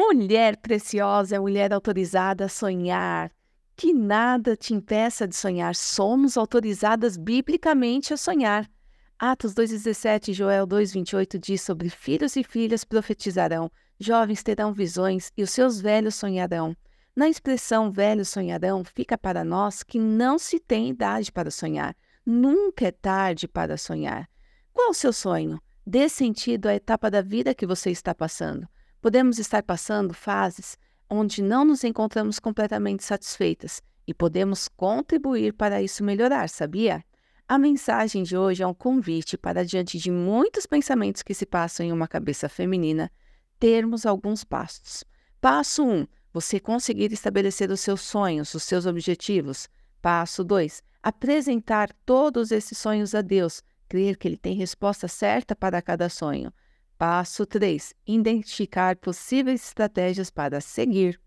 Mulher preciosa, mulher autorizada a sonhar. Que nada te impeça de sonhar. Somos autorizadas biblicamente a sonhar. Atos 2,17 e Joel 2,28 diz sobre filhos e filhas profetizarão, jovens terão visões e os seus velhos sonharão. Na expressão velhos sonharão, fica para nós que não se tem idade para sonhar. Nunca é tarde para sonhar. Qual o seu sonho? Dê sentido à etapa da vida que você está passando. Podemos estar passando fases onde não nos encontramos completamente satisfeitas e podemos contribuir para isso melhorar, sabia? A mensagem de hoje é um convite para, diante de muitos pensamentos que se passam em uma cabeça feminina, termos alguns passos. Passo 1. Um, você conseguir estabelecer os seus sonhos, os seus objetivos. Passo 2. Apresentar todos esses sonhos a Deus, crer que Ele tem resposta certa para cada sonho. Passo 3. Identificar possíveis estratégias para seguir.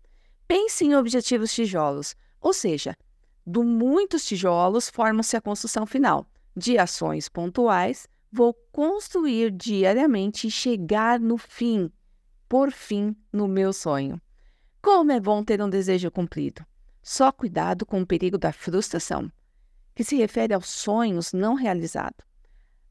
Pense em objetivos tijolos, ou seja, do muitos tijolos formam-se a construção final. De ações pontuais, vou construir diariamente e chegar no fim, por fim, no meu sonho. Como é bom ter um desejo cumprido. Só cuidado com o perigo da frustração, que se refere aos sonhos não realizados.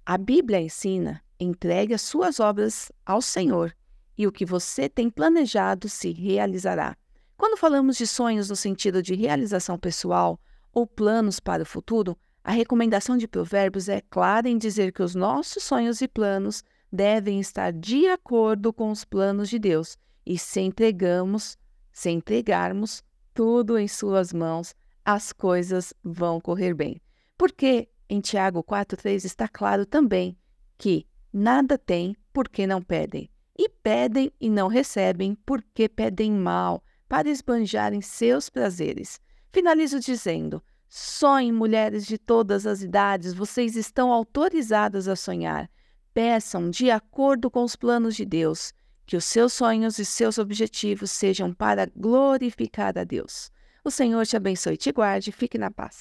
A Bíblia ensina Entregue as suas obras ao Senhor e o que você tem planejado se realizará. Quando falamos de sonhos no sentido de realização pessoal ou planos para o futuro, a recomendação de Provérbios é clara em dizer que os nossos sonhos e planos devem estar de acordo com os planos de Deus e se entregamos, se entregarmos tudo em suas mãos, as coisas vão correr bem. Porque em Tiago 4:3 está claro também que Nada têm porque não pedem, e pedem e não recebem porque pedem mal, para esbanjarem seus prazeres. Finalizo dizendo: sonhem, mulheres de todas as idades, vocês estão autorizadas a sonhar. Peçam de acordo com os planos de Deus, que os seus sonhos e seus objetivos sejam para glorificar a Deus. O Senhor te abençoe e te guarde, fique na paz.